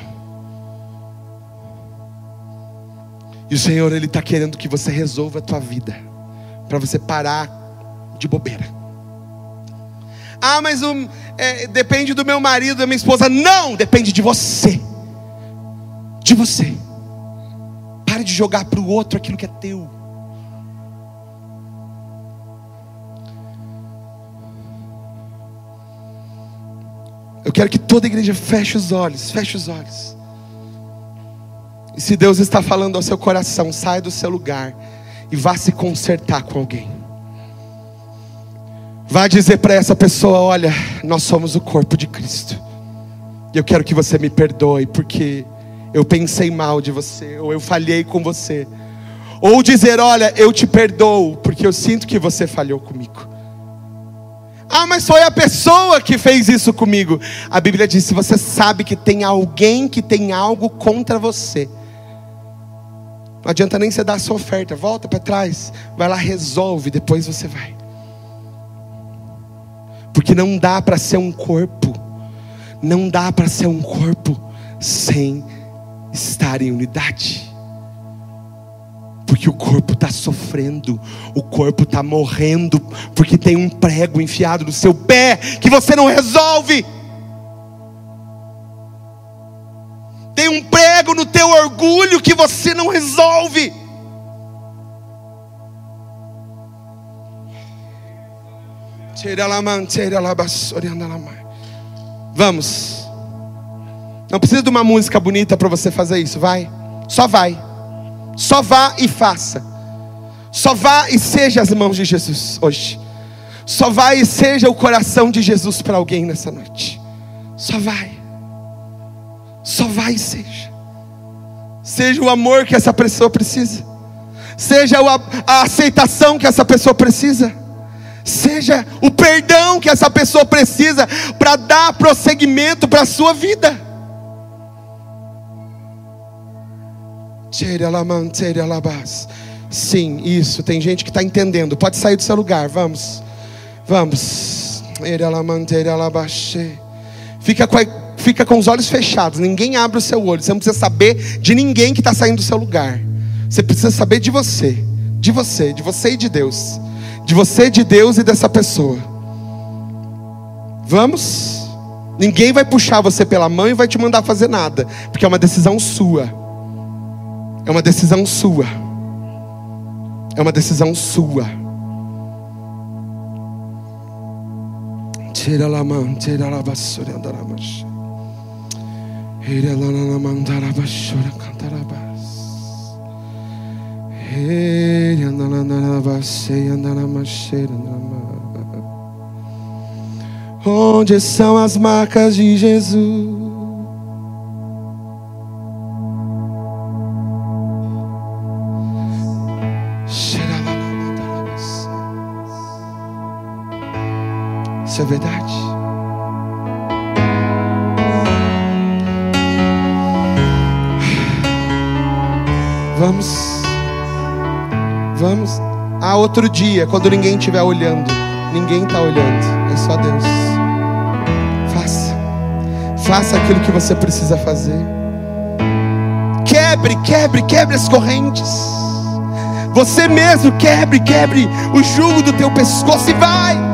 E o Senhor, Ele está querendo que você resolva a tua vida, para você parar de bobeira. Ah, mas é, depende do meu marido, da minha esposa. Não, depende de você. De você. Pare de jogar para o outro aquilo que é teu. Eu quero que toda igreja feche os olhos, feche os olhos. E se Deus está falando ao seu coração, saia do seu lugar e vá se consertar com alguém. Vá dizer para essa pessoa: Olha, nós somos o corpo de Cristo. E eu quero que você me perdoe, porque eu pensei mal de você, ou eu falhei com você. Ou dizer: Olha, eu te perdoo, porque eu sinto que você falhou comigo. Ah, mas foi a pessoa que fez isso comigo. A Bíblia diz: se você sabe que tem alguém que tem algo contra você, não adianta nem você dar a sua oferta, volta para trás, vai lá, resolve, depois você vai. Porque não dá para ser um corpo, não dá para ser um corpo sem estar em unidade. Porque o corpo está sofrendo, o corpo está morrendo, porque tem um prego enfiado no seu pé que você não resolve. Tem um prego no teu orgulho que você não resolve. Vamos. Não precisa de uma música bonita para você fazer isso, vai. Só vai. Só vá e faça. Só vá e seja as mãos de Jesus hoje. Só vá e seja o coração de Jesus para alguém nessa noite. Só vai. Só vai e seja. Seja o amor que essa pessoa precisa. Seja a aceitação que essa pessoa precisa seja o perdão que essa pessoa precisa para dar prosseguimento para a sua vida. Sim, isso. Tem gente que está entendendo. Pode sair do seu lugar. Vamos. Vamos. Fica com, a, fica com os olhos fechados. Ninguém abre o seu olho. Você não precisa saber de ninguém que está saindo do seu lugar. Você precisa saber de você. De você, de você e de Deus de você, de Deus e dessa pessoa. Vamos? Ninguém vai puxar você pela mão e vai te mandar fazer nada, porque é uma decisão sua. É uma decisão sua. É uma decisão sua. Tira la mão, tira la vassoura, andar a marcha. Ira la la mandara vassoura, cantar a Onde são as marcas de Jesus? Isso é verdade. Vamos Vamos. Ah, outro dia, quando ninguém estiver olhando. Ninguém está olhando. É só Deus. Faça. Faça aquilo que você precisa fazer. Quebre, quebre, quebre as correntes. Você mesmo quebre, quebre o jugo do teu pescoço e. Vai.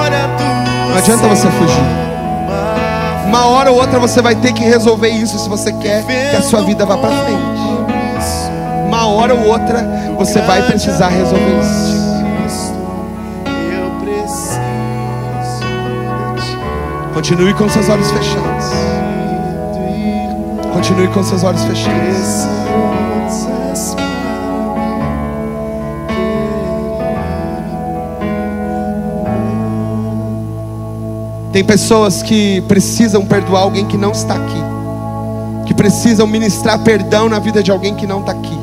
adianta você fugir.
uma
hora ou outra você vai ter que resolver isso se você quer que a sua vida vá para frente. Uma hora ou outra você vai precisar resolver isso. Continue com seus olhos fechados. Continue com seus olhos fechados. Tem pessoas que precisam perdoar alguém que não está aqui, que precisam ministrar perdão na vida de alguém que não está aqui.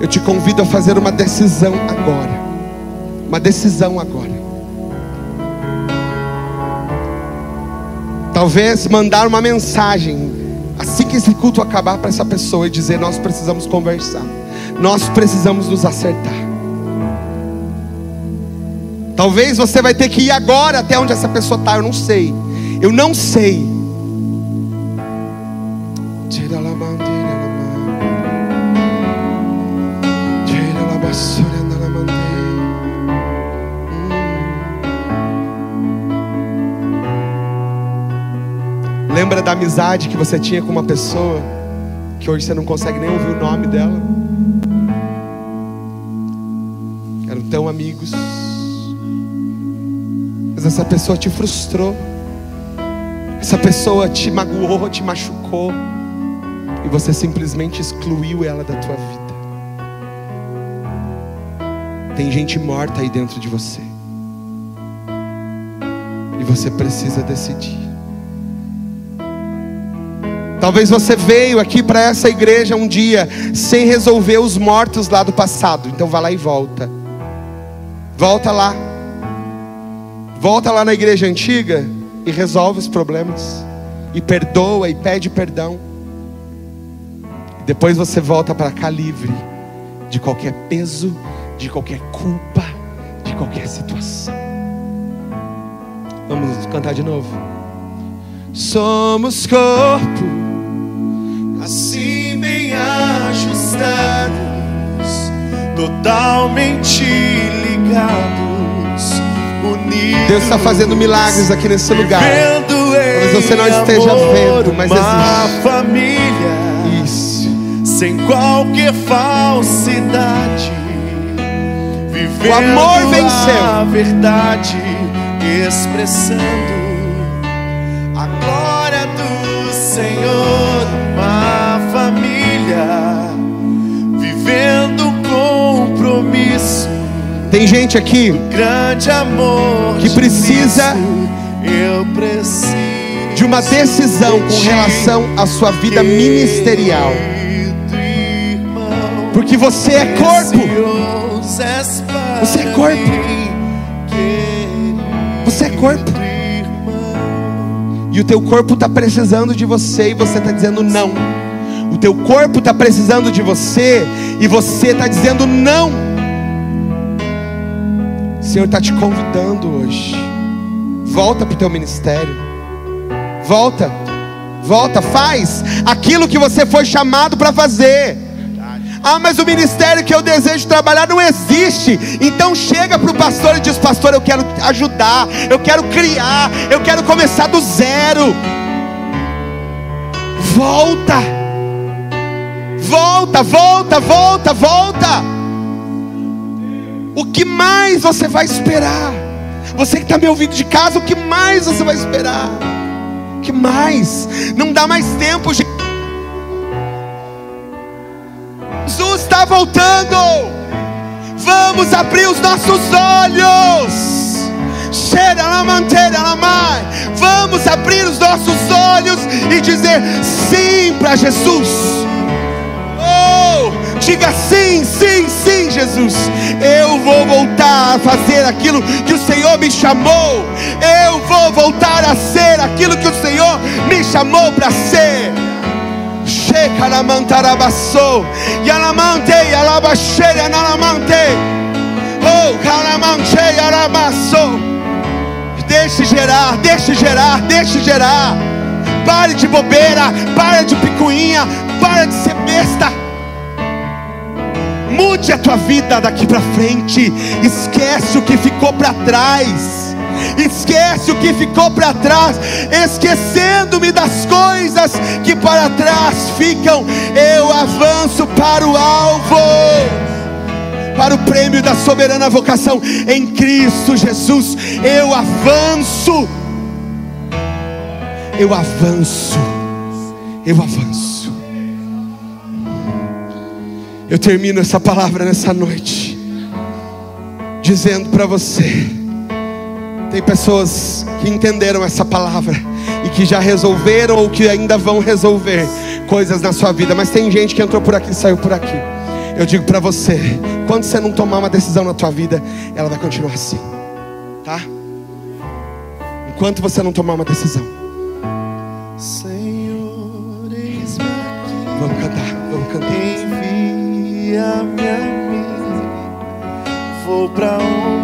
Eu te convido a fazer uma decisão agora. Uma decisão agora. Talvez mandar uma mensagem assim que esse culto acabar para essa pessoa e dizer: Nós precisamos conversar, nós precisamos nos acertar. Talvez você vai ter que ir agora até onde essa pessoa está, eu não sei. Eu não sei. Lembra da amizade que você tinha com uma pessoa que hoje você não consegue nem ouvir o nome dela? Essa pessoa te frustrou, essa pessoa te magoou, te machucou, e você simplesmente excluiu ela da tua vida. Tem gente morta aí dentro de você, e você precisa decidir. Talvez você veio aqui para essa igreja um dia sem resolver os mortos lá do passado, então vá lá e volta. Volta lá. Volta lá na igreja antiga e resolve os problemas. E perdoa e pede perdão. Depois você volta para cá livre de qualquer peso, de qualquer culpa, de qualquer situação. Vamos cantar de novo. Somos corpo,
assim bem ajustados, totalmente ligados.
Deus está fazendo milagres aqui nesse lugar.
Talvez
você não esteja vendo, mas
uma
existe.
família
Isso.
sem qualquer falsidade.
O amor venceu.
a verdade, expressando
Tem gente aqui Que precisa de uma decisão com relação à sua vida ministerial. Porque você é corpo. Você é corpo. Você é corpo. E o teu corpo está precisando de você e você está dizendo não. O teu corpo está precisando de você e você está dizendo não. O Senhor está te convidando hoje. Volta para o teu ministério. Volta. Volta, faz aquilo que você foi chamado para fazer. Ah, mas o ministério que eu desejo trabalhar não existe. Então chega para o pastor e diz: Pastor, eu quero ajudar, eu quero criar, eu quero começar do zero. Volta, volta, volta, volta, volta. O que mais você vai esperar? Você que está me ouvindo de casa, o que mais você vai esperar? O que mais? Não dá mais tempo. Jesus está voltando. Vamos abrir os nossos olhos. Vamos abrir os nossos olhos e dizer sim para Jesus. Diga sim, sim, sim, Jesus. Eu vou voltar a fazer aquilo que o Senhor me chamou. Eu vou voltar a ser aquilo que o Senhor me chamou para ser. Shekaramantarabasou. Yalamante, yalabaxere, analamante. Oh, caramanche, yarabassou. Deixe gerar, deixe gerar, deixe gerar. Pare de bobeira, para de picuinha, para de ser besta. Mude a tua vida daqui para frente. Esquece o que ficou para trás. esquece o que ficou para trás, esquecendo-me das coisas que para trás ficam, eu avanço para o alvo para o prêmio da soberana vocação em Cristo Jesus. Eu avanço, eu avanço, eu avanço. Eu termino essa palavra nessa noite, dizendo para você: tem pessoas que entenderam essa palavra e que já resolveram ou que ainda vão resolver coisas na sua vida, mas tem gente que entrou por aqui e saiu por aqui. Eu digo para você, quando você não tomar uma decisão na tua vida, ela vai continuar assim, tá? Enquanto você não tomar uma decisão.
Senhor.
Vamos cantar, vamos cantar.
Envia-me a mim. Vou pra onde